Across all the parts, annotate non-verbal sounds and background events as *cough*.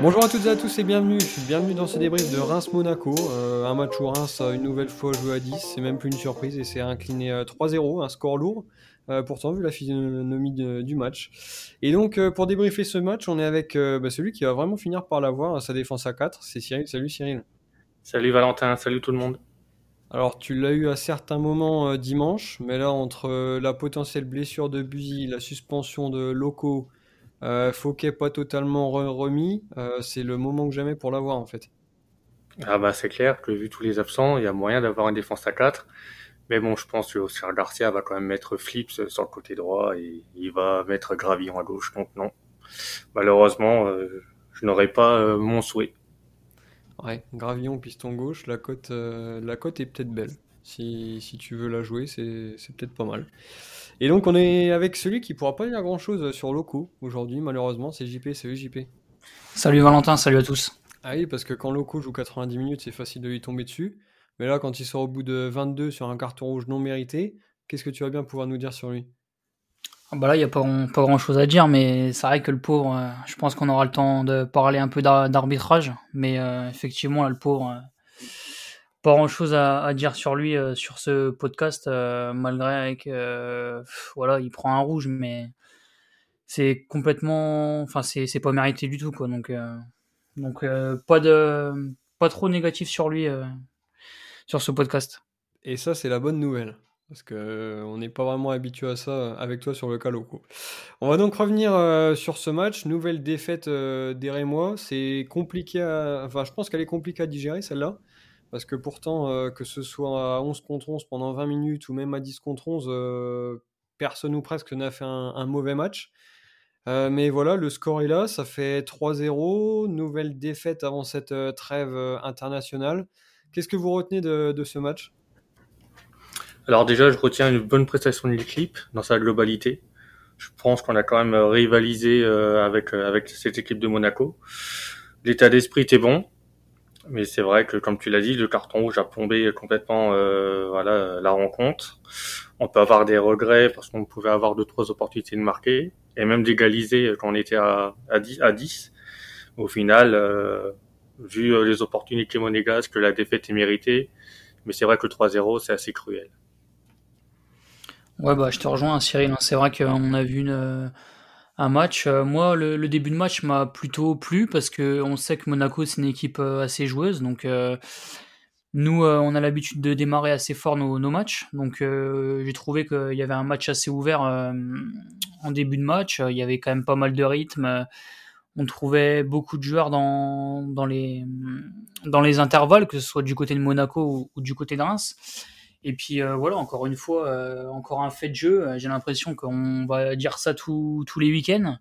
Bonjour à toutes et à tous et bienvenue. Bienvenue dans ce débrief de Reims-Monaco. Euh, un match où Reims a une nouvelle fois joué à 10. C'est même plus une surprise et c'est incliné 3-0, un score lourd. Euh, pourtant, vu la physionomie du match. Et donc, euh, pour débriefer ce match, on est avec bah, celui qui va vraiment finir par l'avoir sa défense à 4. C'est Cyril. Salut Cyril. Salut Valentin. Salut tout le monde. Alors, tu l'as eu à certains moments dimanche, mais là, entre la potentielle blessure de Buzy, la suspension de Loco, euh, Fouquet pas totalement remis, euh, c'est le moment que jamais pour l'avoir en fait. Ah bah c'est clair que vu tous les absents, il y a moyen d'avoir une défense à 4. Mais bon, je pense que Oscar Garcia va quand même mettre Flips sur le côté droit et il va mettre Gravillon à gauche. Donc non, malheureusement, euh, je n'aurai pas euh, mon souhait. Ouais, Gravillon piston gauche, la cote, la cote est peut-être belle. Si, si, tu veux la jouer, c'est peut-être pas mal. Et donc, on est avec celui qui pourra pas dire grand-chose sur Loco aujourd'hui, malheureusement, c'est JP. Salut JP. Salut Valentin, salut à tous. Ah oui, parce que quand Loco joue 90 minutes, c'est facile de lui tomber dessus. Mais là, quand il sort au bout de 22 sur un carton rouge non mérité, qu'est-ce que tu vas bien pouvoir nous dire sur lui? Ah bah Là, il n'y a pas, pas grand-chose à dire, mais c'est vrai que le pauvre, euh, je pense qu'on aura le temps de parler un peu d'arbitrage. Mais euh, effectivement, là, le pauvre, euh, pas grand chose à, dire sur lui euh, sur ce podcast euh, malgré que euh, voilà il prend un rouge mais c'est complètement enfin c'est pas mérité du tout quoi donc donc pas de pas trop négatif sur lui sur ce podcast et ça c'est la bonne nouvelle parce que on n'est pas vraiment habitué à ça avec toi sur le cas locaux. On va donc revenir sur ce match. Nouvelle défaite des Rémois. C'est compliqué à... Enfin, je pense qu'elle est compliquée à digérer, celle-là. Parce que pourtant, euh, que ce soit à 11 contre 11 pendant 20 minutes ou même à 10 contre 11, euh, personne ou presque n'a fait un, mauvais match. Euh, mais voilà, le score est là, ça fait 3-0, nouvelle défaite avant cette trêve internationale. Qu'est-ce que vous retenez de, ce match? Alors déjà, je retiens une bonne prestation de l'équipe dans sa globalité. Je pense qu'on a quand même rivalisé avec, avec cette équipe de Monaco. L'état d'esprit était bon, mais c'est vrai que, comme tu l'as dit, le carton rouge a plombé complètement euh, voilà, la rencontre. On peut avoir des regrets parce qu'on pouvait avoir deux, trois opportunités de marquer et même d'égaliser quand on était à, à, 10, à 10. Au final, euh, vu les opportunités monégasques, la défaite est méritée. Mais c'est vrai que le 3-0, c'est assez cruel. Ouais, bah, je te rejoins, Cyril. Hein. C'est vrai qu'on a vu une un match. Euh, moi, le, début de match m'a plutôt plu parce que on sait que Monaco c'est une équipe euh, assez joueuse, donc euh, nous on a l'habitude de démarrer assez fort nos, matchs, donc j'ai trouvé qu'il y avait un match assez ouvert en début de match. Il y avait quand même pas mal de rythme. On trouvait beaucoup de joueurs dans, les intervalles, que ce soit du côté de Monaco ou, ou du côté de Reims. Et puis euh, voilà, encore une fois, euh, encore un fait de jeu. Euh, j'ai l'impression qu'on va dire ça tous les week-ends.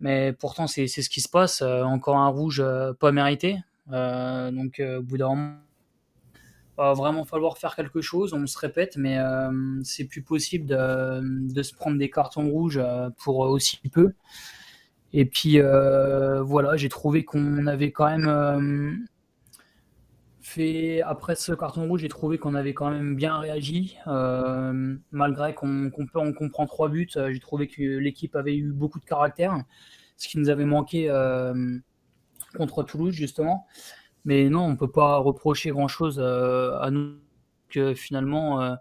Mais pourtant, c'est ce qui se passe. encore un rouge pas mérité. donc, au bout d'un moment, va vraiment falloir faire quelque chose. On se répète, mais c'est plus possible de, de, se prendre des cartons rouges pour aussi peu. Et puis voilà, j'ai trouvé qu'on avait quand même après ce carton rouge, j'ai trouvé qu'on avait quand même bien réagi. Euh, malgré qu'on comprend trois buts, euh, j'ai trouvé que l'équipe avait eu beaucoup de caractère, ce qui nous avait manqué euh, contre Toulouse, justement. Mais non, on ne peut pas reprocher grand-chose à nous, que finalement,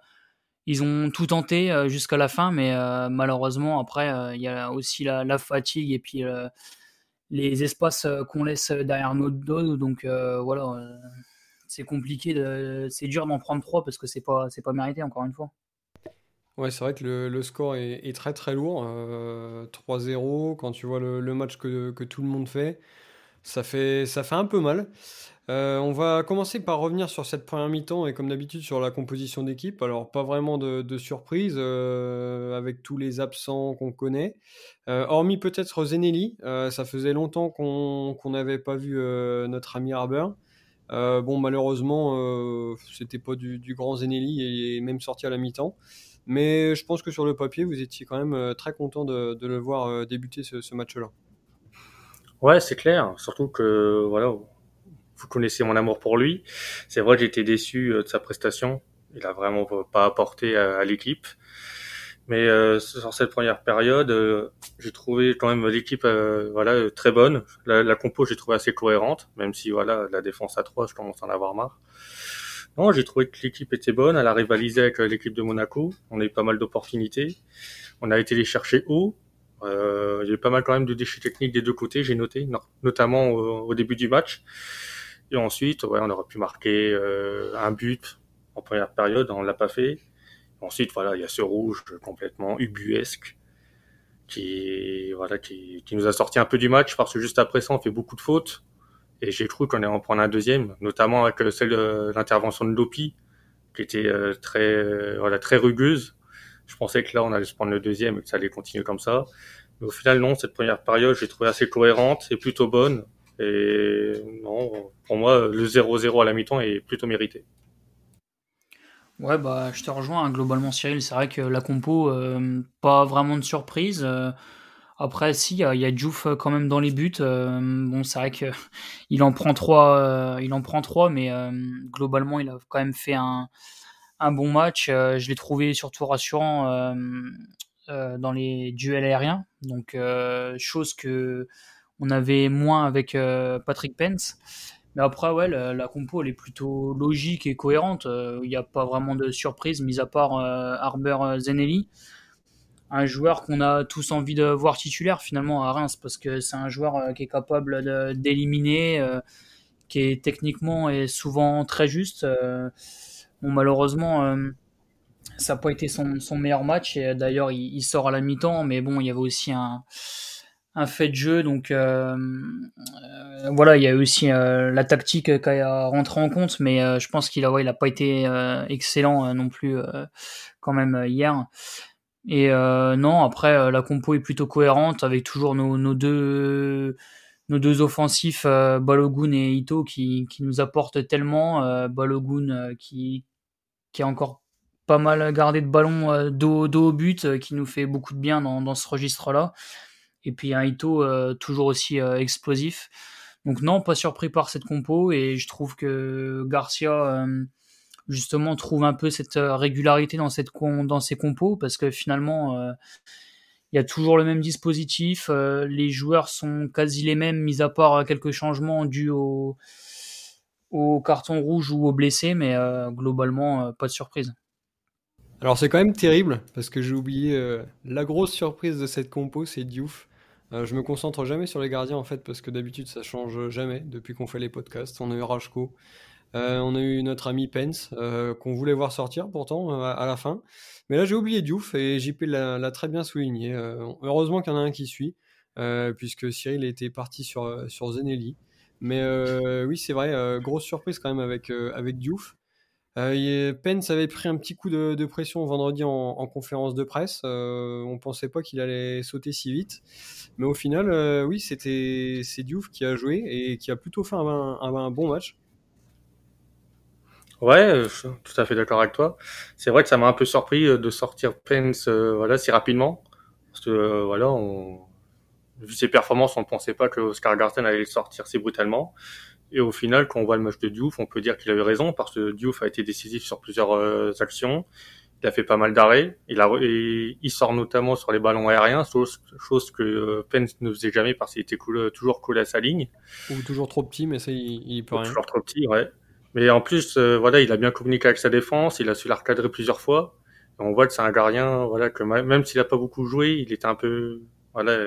ils ont tout tenté jusqu'à la fin, mais malheureusement, après, il y a aussi la, la fatigue et puis les espaces qu'on laisse derrière nos dos. Donc voilà c'est compliqué, de, c'est dur d'en prendre trois parce que c'est pas, c'est pas mérité encore une fois. Ouais, c'est vrai que le, score est, très très lourd. 3-0, euh, quand tu vois le, match que, tout le monde fait, ça fait, ça fait un peu mal. Euh, on va commencer par revenir sur cette première mi-temps et comme d'habitude sur la composition d'équipe. Alors pas vraiment de, surprise euh, avec tous les absents qu'on connaît. hormis peut-être Zenelli, ça faisait longtemps qu'on n'avait pas vu notre ami Harber. Euh, bon, malheureusement, euh, c'était pas du, grand Zenelli et même sorti à la mi-temps. Mais je pense que sur le papier, vous étiez quand même euh, très content de, le voir débuter ce, match-là. Ouais, c'est clair. Surtout que voilà, vous connaissez mon amour pour lui. C'est vrai que j'étais déçu de sa prestation. Il a vraiment pas apporté à, l'équipe. Mais euh, sur cette première période, euh, j'ai trouvé quand même l'équipe euh, voilà très bonne. La, la compo, j'ai trouvé assez cohérente, même si voilà la défense à 3, je commence à en avoir marre. Non, j'ai trouvé que l'équipe était bonne. Elle a rivalisé avec l'équipe de Monaco. On a eu pas mal d'opportunités. On a été les chercher haut. Euh, il y a eu pas mal quand même de déchets techniques des deux côtés, j'ai noté, notamment au, début du match. Et ensuite, ouais, on aurait pu marquer un but en première période, on l'a pas fait. Ensuite, voilà, il y a ce rouge complètement ubuesque qui, voilà, qui, qui, nous a sorti un peu du match parce que juste après ça, on fait beaucoup de fautes. Et j'ai cru qu'on allait en prendre un deuxième, notamment avec celle de l'intervention de Lopi, qui était euh, très, euh, voilà, très rugueuse. Je pensais que là, on allait se prendre le deuxième et que ça allait continuer comme ça. Mais au final, non, cette première période, j'ai trouvé assez cohérente et plutôt bonne. Et non, pour moi, le 0-0 à la mi-temps est plutôt mérité. Ouais, bah, je te rejoins, hein, globalement, Cyril. C'est vrai que la compo, euh, pas vraiment de surprise. Euh, après, si, il y a, y euh, quand même dans les buts. bon, c'est vrai que *laughs* il en prend trois, il en prend trois, mais globalement, il a quand même fait un, un bon match. je l'ai trouvé surtout rassurant dans les duels aériens. Donc, chose que on avait moins avec Patrick Pence. Mais après, ouais, la, compo, elle est plutôt logique et cohérente. Euh, il n'y a pas vraiment de surprise, mis à part euh, Arber Zenelli. Un joueur qu'on a tous envie de voir titulaire finalement à Reims, parce que c'est un joueur euh, qui est capable d'éliminer, qui est techniquement et souvent très juste. bon, malheureusement, ça n'a pas été son, meilleur match. Et d'ailleurs, il, sort à la mi-temps, mais bon, il y avait aussi un un fait de jeu. Donc euh, euh, voilà, il y a aussi euh, la tactique qui a rentré en compte, mais je pense qu'il a, ouais, il a pas été excellent non plus quand même hier. Et non, après la compo est plutôt cohérente avec toujours nos, nos deux nos deux offensifs Balogun et Ito qui, qui nous apportent tellement. Balogun qui qui a encore pas mal gardé de ballon dos, dos au but, qui nous fait beaucoup de bien dans, dans ce registre-là. Et puis un Ito euh, toujours aussi euh, explosif. Donc non, pas surpris par cette compo et je trouve que Garcia euh, justement trouve un peu cette régularité dans cette dans ses compos parce que finalement il y a toujours le même dispositif, les joueurs sont quasi les mêmes mis à part quelques changements dus au au carton rouge ou aux blessés mais globalement pas de surprise. Alors c'est quand même terrible parce que j'ai oublié la grosse surprise de cette compo, c'est Diouf. Euh, je me concentre jamais sur les gardiens en fait parce que d'habitude ça change jamais depuis qu'on fait les podcasts. On a eu Rajko, euh, on a eu notre ami Pence euh, qu'on voulait voir sortir pourtant à la fin. Mais là j'ai oublié Diouf et JP l'a très bien souligné. heureusement qu'il y en a un qui suit puisque Cyril était parti sur, Zenelli. Mais oui c'est vrai, grosse surprise quand même avec, avec Diouf. Euh, Pence avait pris un petit coup de, pression vendredi en, conférence de presse. Euh, on pensait pas qu'il allait sauter si vite, mais au final, euh, oui, c'était c'est Diouf qui a joué et qui a plutôt fait un, bon match. Ouais, je suis tout à fait d'accord avec toi. C'est vrai que ça m'a un peu surpris de sortir Pence voilà si rapidement, parce que voilà, vu ses performances, on ne pensait pas que Oscar Garten allait le sortir si brutalement. Et au final, quand on voit le match de Diouf, on peut dire qu'il avait raison parce que Diouf a été décisif sur plusieurs euh, actions. Il a fait pas mal d'arrêts. Il, a, il sort notamment sur les ballons aériens, chose, chose que euh, Pence ne faisait jamais parce qu'il était toujours collé à sa ligne. Ou toujours trop petit, mais ça, il, il peut rien. Toujours trop petit, ouais. Mais en plus, euh, voilà, il a bien communiqué avec sa défense. Il a su la recadrer plusieurs fois. Et on voit que c'est un gardien, voilà, que même s'il a pas beaucoup joué, il était un peu, voilà,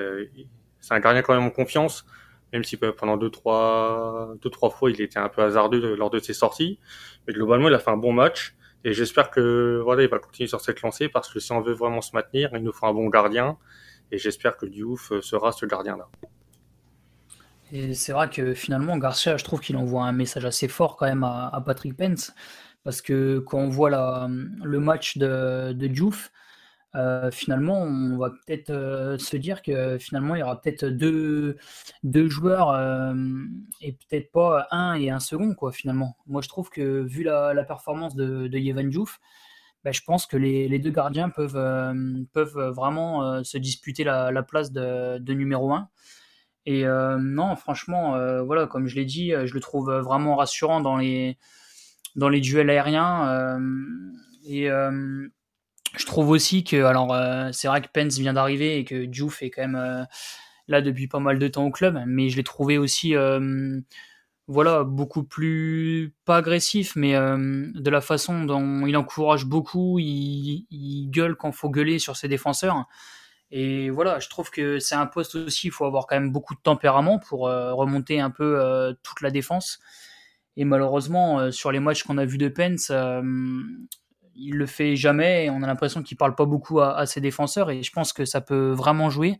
c'est un gardien quand même en confiance même si pendant deux trois deux trois fois il était un peu hasardeux lors de ses sorties. Mais globalement il a fait un bon match. Et j'espère que voilà il va continuer sur cette lancée parce que si on veut vraiment se maintenir il nous faut un bon gardien. Et j'espère que Diouf sera ce gardien là et c'est vrai que finalement Garcia je trouve qu'il envoie un message assez fort quand même à, Patrick Pence. Parce que quand on voit la, le match de, de Diouf euh, finalement, on va peut-être euh, se dire que finalement, il y aura peut-être deux, deux joueurs euh, et peut-être pas un et un second, quoi, finalement. Moi, je trouve que vu la, performance de, de bah, je pense que les, les deux gardiens peuvent, peuvent vraiment se disputer la, la place de, de, numéro un. Et non, franchement, voilà, comme je l'ai dit, je le trouve vraiment rassurant dans les, dans les duels aériens. et je trouve aussi que, alors, c'est vrai que Pence vient d'arriver et que Diouf est quand même là depuis pas mal de temps au club, mais je l'ai trouvé aussi voilà, beaucoup plus, pas agressif, mais euh, de la façon dont il encourage beaucoup, il, il gueule quand faut gueuler sur ses défenseurs. Et voilà, je trouve que c'est un poste aussi, il faut avoir quand même beaucoup de tempérament pour euh, remonter un peu euh, toute la défense. Et malheureusement, sur les matchs qu'on a vus de Pence, il le fait jamais. Et on a l'impression qu'il parle pas beaucoup à, ses défenseurs. Et je pense que ça peut vraiment jouer.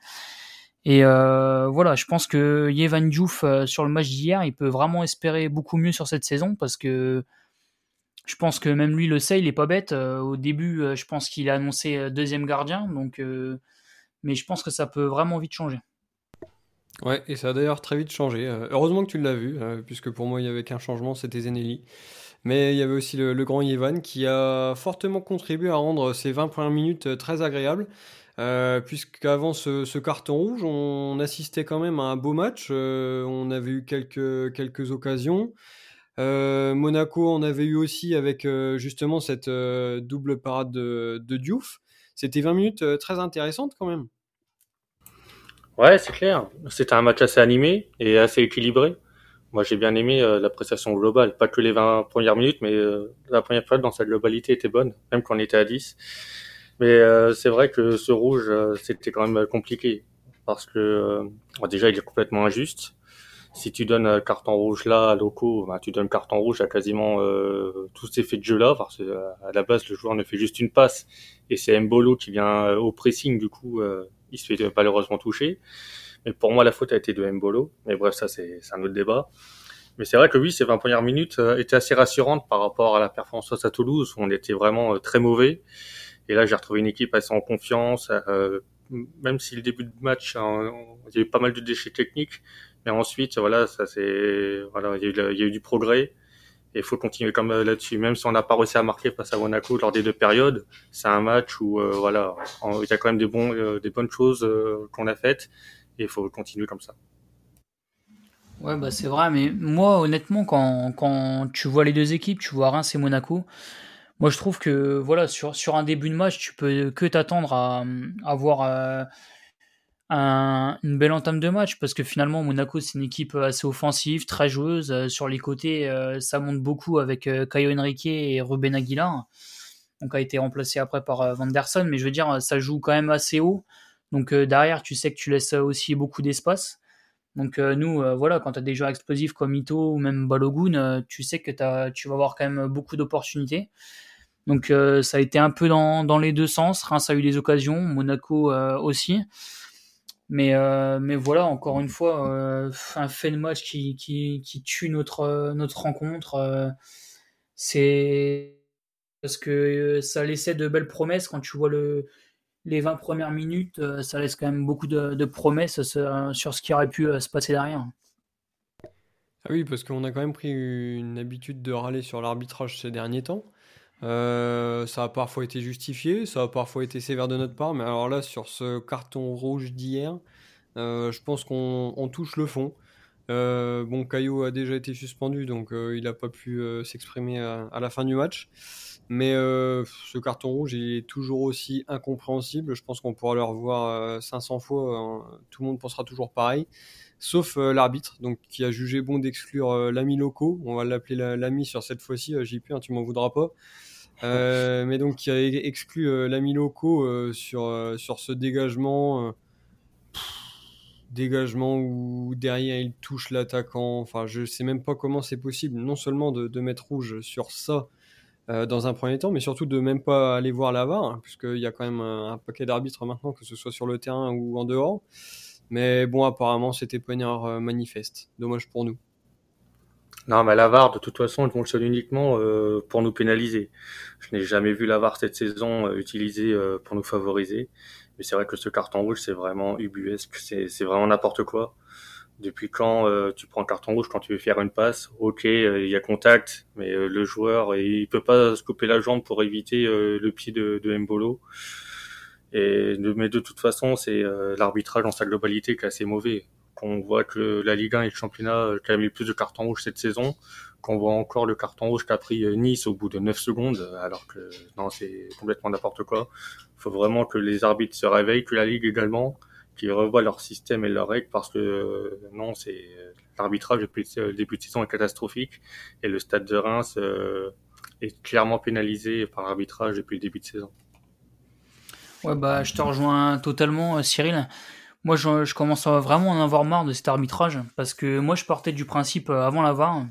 Et euh, voilà, je pense que Yevan Diouf, euh, sur le match d'hier, il peut vraiment espérer beaucoup mieux sur cette saison parce que je pense que même lui le sait, il est pas bête. Euh, au début, je pense qu'il a annoncé deuxième gardien, donc, mais je pense que ça peut vraiment vite changer. Ouais, et ça a d'ailleurs très vite changé. heureusement que tu l'as vu, puisque pour moi il n'y avait qu'un changement, c'était Zenelli. Mais il y avait aussi le, grand Yevan qui a fortement contribué à rendre ces 20 premières minutes très agréables. Euh, puisqu'avant ce, carton rouge, on assistait quand même à un beau match. Euh, on avait eu quelques, quelques occasions. Euh, Monaco en avait eu aussi avec justement cette double parade de, de Diouf. C'était 20 minutes très intéressantes quand même. Ouais, c'est clair. C'était un match assez animé et assez équilibré. Moi, j'ai bien aimé la prestation globale. Pas que les 20 premières minutes, mais la première fois dans sa globalité était bonne, même quand on était à 10. Mais euh, c'est vrai que ce rouge, euh, c'était quand même compliqué parce que euh, déjà il est complètement injuste. Si tu donnes un carton rouge là à Loco, bah, tu donnes carton rouge à quasiment tous ces faits de jeu là parce que à la base le joueur ne fait juste une passe et c'est Mbolo qui vient au pressing du coup il se fait malheureusement toucher. Mais pour moi la faute a été de Mbolo. Mais bref ça c'est un autre débat. Mais c'est vrai que oui, ces 20 premières minutes étaient assez rassurantes par rapport à la performance à Toulouse où on était vraiment très mauvais. Et là, j'ai retrouvé une équipe assez en confiance, euh, même si le début de match, hein, il y a eu pas mal de déchets techniques, mais ensuite, voilà, ça c'est, voilà, il y, a eu, du progrès. Et il faut continuer comme euh, là-dessus, même si on n'a pas réussi à marquer face à Monaco lors des deux périodes. C'est un match où, euh, voilà, il y a quand même des bons, euh, des bonnes choses euh, qu'on a faites, et il faut continuer comme ça. Ouais, bah c'est vrai, mais moi, honnêtement, quand, quand tu vois les deux équipes, tu vois Reims et Monaco, moi, je trouve que voilà, sur, sur un début de match, tu peux que t'attendre à, avoir euh, un, une belle entame de match parce que finalement, Monaco, c'est une équipe assez offensive, très joueuse. Euh, sur les côtés, euh, ça monte beaucoup avec Caio Henrique et Ruben Aguilar. Donc, a été remplacé après par Vanderson, mais je veux dire, ça joue quand même assez haut. Donc, derrière, tu sais que tu laisses aussi beaucoup d'espace. Donc nous, voilà, quand tu as des joueurs explosifs comme Ito ou même Balogun, tu sais que tu vas avoir quand même beaucoup d'opportunités. Donc euh, ça a été un peu dans, les deux sens. Reims a eu des occasions, Monaco euh, aussi. Mais, euh, mais voilà, encore une fois, un fait de match qui, tue notre rencontre. c'est parce que ça laissait de belles promesses quand tu vois le, les 20 premières minutes, ça laisse quand même beaucoup de, promesses sur ce qui aurait pu se passer derrière. Ah oui, parce qu'on a quand même pris une habitude de râler sur l'arbitrage ces derniers temps. Euh, ça a parfois été justifié, ça a parfois été sévère de notre part, mais alors là, sur ce carton rouge d'hier, euh, je pense qu'on touche le fond. Euh, bon, Caillot a déjà été suspendu, donc il n'a pas pu s'exprimer à, la fin du match. Mais ce carton rouge, il est toujours aussi incompréhensible. Je pense qu'on pourra le revoir 500 fois. tout le monde pensera toujours pareil sauf l'arbitre, donc qui a jugé bon d'exclure l'ami loco. On va l'appeler l'ami sur cette fois-ci. JP, hein, tu m'en voudras pas. Euh, mais donc qui a exclu euh, l'ami loco euh, sur, sur ce dégagement. dégagement où derrière il touche l'attaquant. Enfin, je sais même pas comment c'est possible, non seulement de, mettre rouge sur ça dans un premier temps, mais surtout de même pas aller voir la VAR, hein, puisqu'il y a quand même un, un paquet d'arbitres maintenant, que ce soit sur le terrain ou en dehors. Mais bon, apparemment, c'était pas une erreur manifeste. Dommage pour nous. Non, mais la VAR, de toute façon, ils fonctionne uniquement euh, pour nous pénaliser. Je n'ai jamais vu la VAR cette saison euh, euh, pour nous favoriser. Mais c'est vrai que ce carton rouge, c'est vraiment ubuesque. C'est vraiment n'importe quoi. Depuis quand euh, tu prends un carton rouge quand tu veux faire une passe? Ok, il y a contact, mais le joueur, il peut pas se couper la jambe pour éviter le pied de, de Mbolo. Et, mais de toute façon, c'est l'arbitrage dans sa globalité qui est assez mauvais on voit que la Ligue 1 et le championnat qui a mis plus de cartons rouges cette saison, qu'on voit encore le carton rouge qu'a pris Nice au bout de 9 secondes, alors que non, c'est complètement n'importe quoi. Il faut vraiment que les arbitres se réveillent, que la Ligue également, qu'ils revoient leur système et leurs règles, parce que non, c'est l'arbitrage depuis le début de saison est catastrophique et le stade de Reims est clairement pénalisé par l'arbitrage depuis le début de saison. Ouais, bah, je te rejoins totalement, Cyril. Moi, je, commence à en avoir marre de cet arbitrage parce que moi, je partais du principe euh, avant la VAR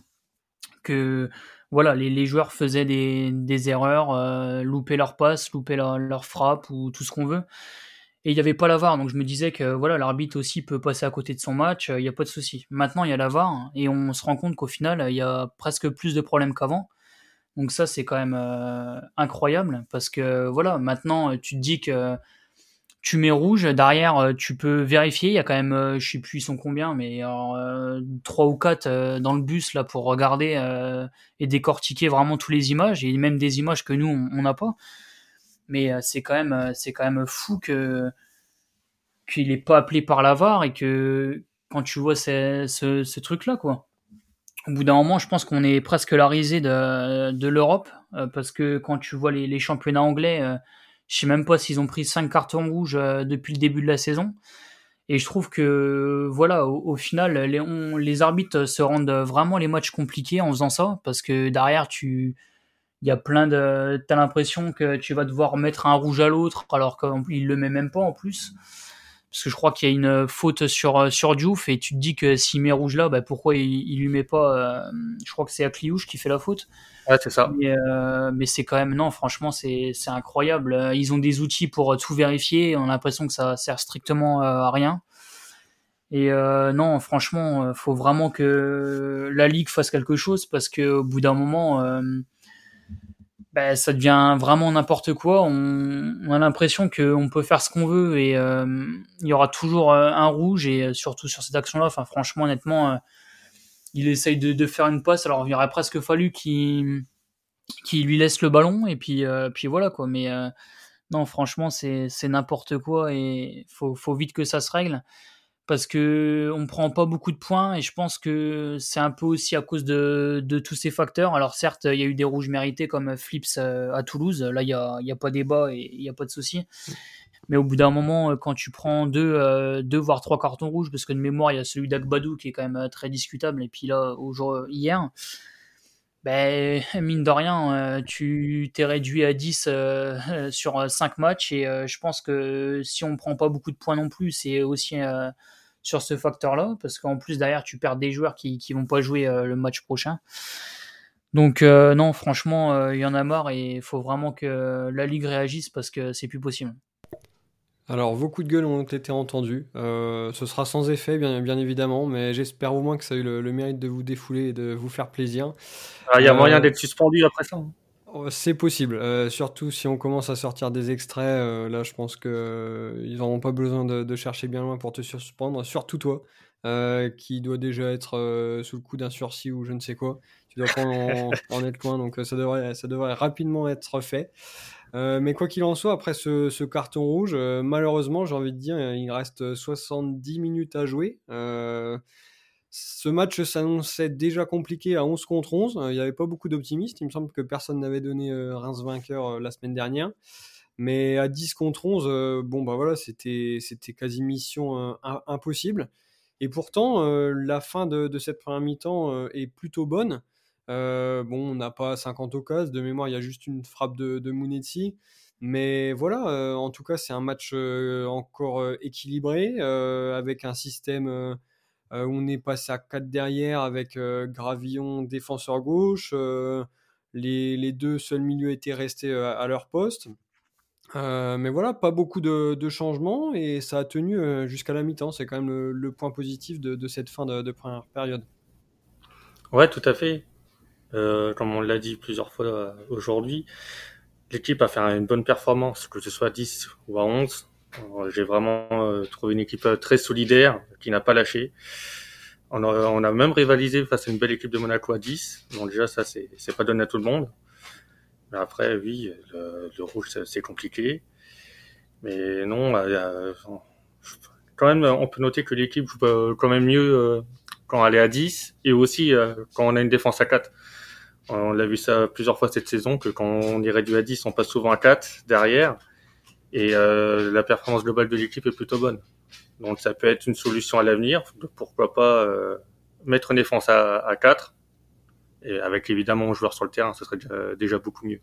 que voilà, les, joueurs faisaient des, erreurs, euh, loupaient leur passe, loupaient leur, frappe ou tout ce qu'on veut. Et il n'y avait pas la VAR, donc je me disais que voilà, l'arbitre aussi peut passer à côté de son match, euh, il n'y a pas de souci. Maintenant, il y a la VAR et on se rend compte qu'au final, il y a presque plus de problèmes qu'avant. Donc ça, c'est quand même incroyable parce que voilà, maintenant, tu te dis que tu mets rouge, derrière euh, tu peux vérifier, il y a quand même, euh, je sais plus ils sont combien, mais euh, trois ou quatre dans le bus là pour regarder et décortiquer vraiment toutes les images, et même des images que nous on n'a pas. Mais c'est quand même, c'est quand même fou que qu'il est pas appelé par la VAR et que quand tu vois ce, truc là quoi. Au bout d'un moment, je pense qu'on est presque la risée de, l'Europe parce que quand tu vois les, championnats anglais je sais même pas s'ils ont pris cinq cartons rouges euh, depuis le début de la saison. Et je trouve que voilà, au, final, les, les, arbitres se rendent vraiment les matchs compliqués en faisant ça, parce que derrière, tu, il y a plein de, t'as l'impression que tu vas devoir mettre un rouge à l'autre, alors qu'il le met même pas en plus. Parce que je crois qu'il y a une faute sur sur Diouf et tu te dis que s'il met rouge là, bah pourquoi il, il lui met pas euh, Je crois que c'est Akliouche qui fait la faute. Ouais, c'est ça. Mais, euh, mais c'est quand même non, franchement, c'est c'est incroyable. Ils ont des outils pour tout vérifier. On a l'impression que ça sert strictement euh, à rien. Et euh, non, franchement, faut vraiment que la ligue fasse quelque chose parce que au bout d'un moment, euh, ben, ça devient vraiment n'importe quoi. On, a l'impression qu'on peut faire ce qu'on veut et il y aura toujours un rouge et surtout sur cette action-là. Enfin, franchement, honnêtement il essaye de, faire une passe. Alors il aurait presque fallu qu'il lui laisse le ballon et puis euh, puis voilà quoi. Mais euh, non, franchement, c'est n'importe quoi et faut faut vite que ça se règle parce que on prend pas beaucoup de points et je pense que c'est un peu aussi à cause de, tous ces facteurs. Alors certes, il y a eu des rouges mérités comme Flips euh, à Toulouse, là il y a, y a pas débat et il y a pas de souci. Mais au bout d'un moment, euh, quand tu prends deux, euh, deux voire trois cartons rouges, parce que de mémoire, il y a celui d'Agbadou qui est quand même très discutable, et puis là, au jour, hier, ben, *laughs* mine de rien, tu t'es réduit à 10 *laughs* sur 5 matchs, et je pense que si on prend pas beaucoup de points non plus, c'est aussi sur ce facteur-là, parce qu'en plus, derrière, tu perds des joueurs qui, qui vont pas jouer le match prochain. Donc non, franchement, il y en a marre et il faut vraiment que la Ligue réagisse parce que c'est plus possible. Alors, vos coups de gueule ont été entendus. Euh, ce sera sans effet, bien, bien évidemment, mais j'espère au moins que ça a eu le, mérite de vous défouler et de vous faire plaisir. Ah, il y a moyen euh, d'être suspendu après ça. Hein. Oh, c'est possible, euh, surtout si on commence à sortir des extraits. là, je pense qu'ils n'auront pas besoin de, chercher bien loin pour te suspendre, surtout toi, qui doit déjà être sous le coup d'un sursis ou je ne sais quoi. Tu dois pas en, en être loin, donc ça devrait, ça devrait rapidement être fait. Euh, mais quoi qu'il en soit, après ce, carton rouge, euh, malheureusement, j'ai envie de dire, il reste 70 minutes à jouer. Euh, ce match s'annonçait déjà compliqué à 11 contre 11. Il n'y avait pas beaucoup d'optimistes. Il me semble que personne n'avait donné Reims vainqueur la semaine dernière. Mais à 10 contre 11, bon, bah voilà, c'était quasi mission impossible. Et pourtant, la fin de, de cette première mi-temps est plutôt bonne. Euh, bon, on n'a pas 50 occasions. De mémoire, il y a juste une frappe de, de Mais voilà, euh, en tout cas, c'est un match euh, encore équilibré, avec un système où on est passé à 4 derrière, avec Gravillon défenseur gauche. Les, deux seuls milieux étaient restés à, leur poste. mais voilà, pas beaucoup de, changements et ça a tenu jusqu'à la mi-temps. C'est quand même le, point positif de, cette fin de, de première période. Ouais, tout à fait. Euh, comme on l'a dit plusieurs fois euh, aujourd'hui, l'équipe a fait une bonne performance, que ce soit à 10 ou à 11. Euh, j'ai vraiment trouvé une équipe très solidaire, qui n'a pas lâché. On a, on a, même rivalisé face à une belle équipe de Monaco à 10. Donc déjà, ça, c'est pas donné à tout le monde. Mais après, oui, le, le rouge, c'est compliqué. Mais non, quand même, on peut noter que l'équipe joue quand même mieux quand elle est à 10 et aussi quand on a une défense à 4. On l'a vu ça plusieurs fois cette saison, que quand on est réduit à 10, on passe souvent à 4 derrière. Et euh, la performance globale de l'équipe est plutôt bonne. Donc ça peut être une solution à l'avenir. Pourquoi pas euh, mettre une défense à, à 4 et avec évidemment un joueur sur le terrain, ce serait déjà, beaucoup mieux.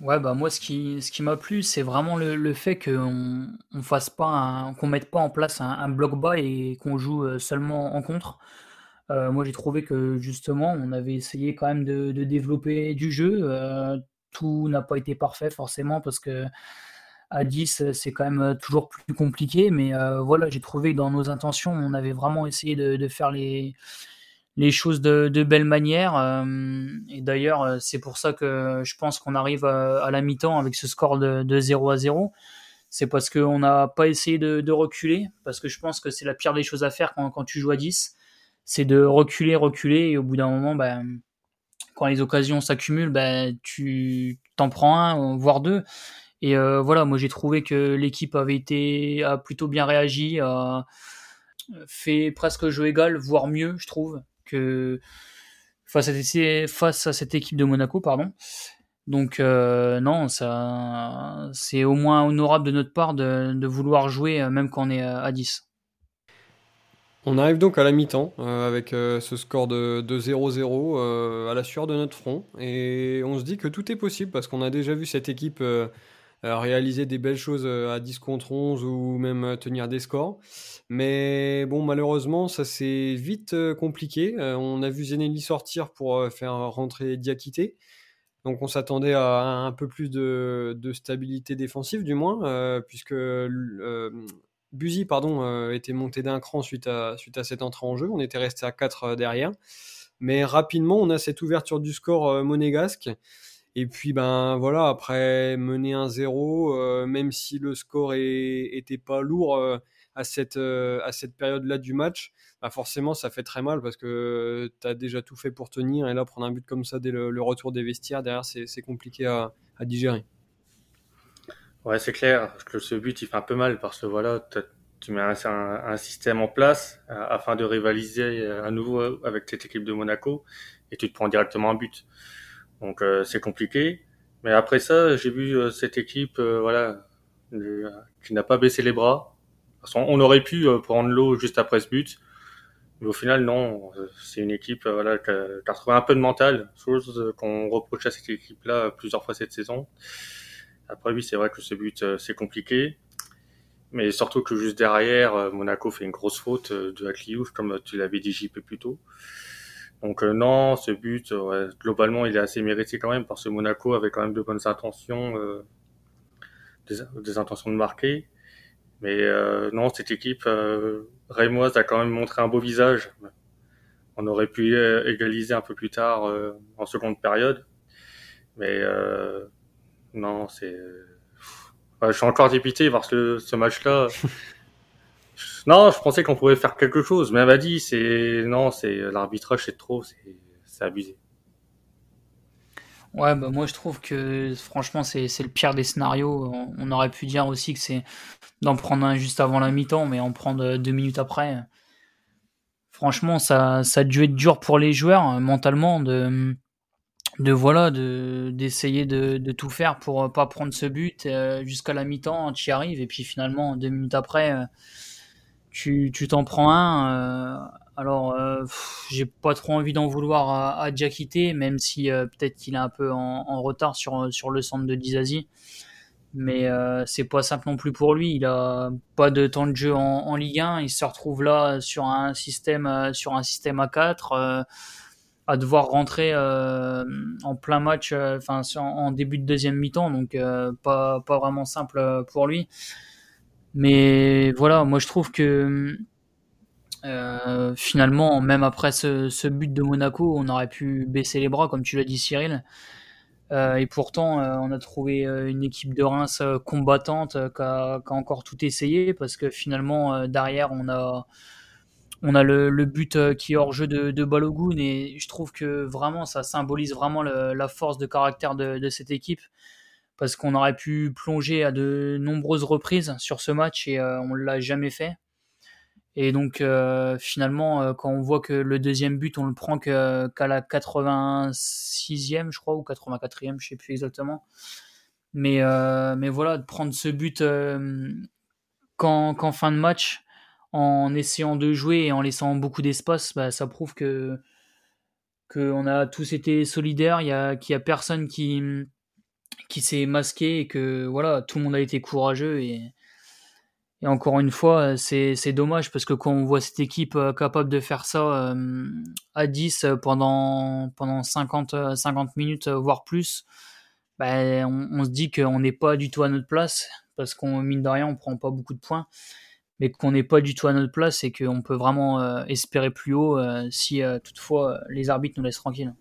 Ouais, bah moi, ce qui, ce qui m'a plu, c'est vraiment le, le fait qu'on on fasse pas, qu'on mette pas en place un, un bloc bas et qu'on joue euh, seulement en contre. Euh, moi, j'ai trouvé que justement, on avait essayé quand même de, développer du jeu. Euh, tout n'a pas été parfait forcément parce que à 10, c'est quand même toujours plus compliqué. Mais euh, voilà, j'ai trouvé que dans nos intentions, on avait vraiment essayé de, faire les, choses de, belle manière. et d'ailleurs, c'est pour ça que je pense qu'on arrive à, la mi-temps avec ce score de, de 0 à 0 c'est parce qu'on n'a pas essayé de, de, reculer, parce que je pense que c'est la pire des choses à faire quand, quand tu joues à 10 c'est de reculer, reculer, et au bout d'un moment, ben, quand les occasions s'accumulent, ben, tu t'en prends un, voire deux. Et euh, voilà, moi j'ai trouvé que l'équipe avait été a plutôt bien réagi, a fait presque jeu égal, voire mieux, je trouve, que face à, face à cette équipe de Monaco, pardon. Donc euh, non, ça, c'est au moins honorable de notre part de, de vouloir jouer même quand on est à 10. On arrive donc à la mi-temps euh, avec euh, ce score de 0-0 euh, à la sueur de notre front et on se dit que tout est possible parce qu'on a déjà vu cette équipe réaliser des belles choses à 10 contre 11 ou même tenir des scores. Mais bon, malheureusement, ça s'est vite compliqué. on a vu Zenelli sortir pour faire rentrer Diakité. Donc on s'attendait à un peu plus de, de, stabilité défensive du moins, puisque Buzy pardon, euh, était monté d'un cran suite à, cette entrée en jeu. On était resté à 4 euh, derrière. Mais rapidement, on a cette ouverture du score euh, monégasque. Et puis, ben voilà, après mener 1-0, même si le score était pas lourd à cette, période-là du match, bah forcément, ça fait très mal parce que tu as déjà tout fait pour tenir. Et là, prendre un but comme ça dès le, retour des vestiaires, derrière, c'est compliqué à digérer. Ouais, c'est clair que ce but, il fait un peu mal parce que voilà, tu mets un, système en place euh, afin de rivaliser euh, à nouveau avec cette équipe de Monaco et tu te prends directement un but. Donc euh, c'est compliqué. Mais après ça, j'ai vu cette équipe, voilà, qui n'a pas baissé les bras. On aurait pu prendre l'eau juste après ce but, mais au final non. C'est une équipe, voilà, qui a, qui a retrouvé un peu de mental, chose qu'on reproche à cette équipe-là plusieurs fois cette saison. Après, oui, c'est vrai que ce but, euh, c'est compliqué. Mais surtout que juste derrière, euh, Monaco fait une grosse faute euh, de Akliouche, comme tu l'avais dit JP plus tôt. Donc non, ce but, globalement, il est assez mérité quand même, parce que Monaco avait quand même de bonnes intentions, des, intentions de marquer. Mais non, cette équipe rémoise a quand même montré un beau visage. On aurait pu égaliser un peu plus tard en seconde période. Mais non, c'est. je suis encore dépité parce que ce match-là. *laughs* non, je pensais qu'on pouvait faire quelque chose, mais elle m'a dit, c'est non, c'est l'arbitrage, c'est trop, c'est abusé. Ouais, bah moi je trouve que franchement c'est le pire des scénarios. On aurait pu dire aussi que c'est d'en prendre un juste avant la mi-temps, mais en prendre deux minutes après. Franchement, ça, ça a dû être dur pour les joueurs mentalement de, de voilà de d'essayer de, de, tout faire pour pas prendre ce but euh, jusqu'à la mi-temps tu y arrives et puis finalement deux minutes après euh, tu tu t'en prends un euh, alors j'ai pas trop envie d'en vouloir à, à même si peut-être qu'il est un peu en, en, retard sur sur le centre de Dizazi mais c'est pas simple non plus pour lui il a pas de temps de jeu en, en Ligue 1 il se retrouve là sur un système sur un système à 4 à devoir rentrer euh, en plein match, euh, enfin en, début de deuxième mi-temps, donc euh, pas, pas vraiment simple pour lui. Mais voilà, moi je trouve que finalement, même après ce, ce, but de Monaco, on aurait pu baisser les bras, comme tu l'as dit Cyril. et pourtant, on a trouvé une équipe de Reims combattante qui a, qui a, encore tout essayé, parce que finalement, derrière, on a on a le, but euh, qui est hors jeu de, Balogun et je trouve que vraiment ça symbolise vraiment la force de caractère de, cette équipe parce qu'on aurait pu plonger à de nombreuses reprises sur ce match et on euh, on l'a jamais fait. Et donc finalement, quand on voit que le deuxième but, on le prend qu'à la 86e, je crois, ou 84e, je sais plus exactement. Mais, mais voilà, de prendre ce but qu'en fin de match, en essayant de jouer et en laissant beaucoup d'espace, bah, ça prouve que qu'on a tous été solidaires, a, qu'il a personne qui, qui s'est masqué et que voilà, tout le monde a été courageux et, et encore une fois, c'est, dommage parce que quand on voit cette équipe euh, capable de faire ça euh, à 10 pendant, pendant 50, 50 minutes, voire plus, on, on, se dit qu'on n'est pas du tout à notre place parce qu'on, mine de rien, on prend pas beaucoup de points mais qu'on n'est pas du tout à notre place et qu'on peut vraiment euh, espérer plus haut euh, si euh, toutefois les arbitres nous laissent tranquilles.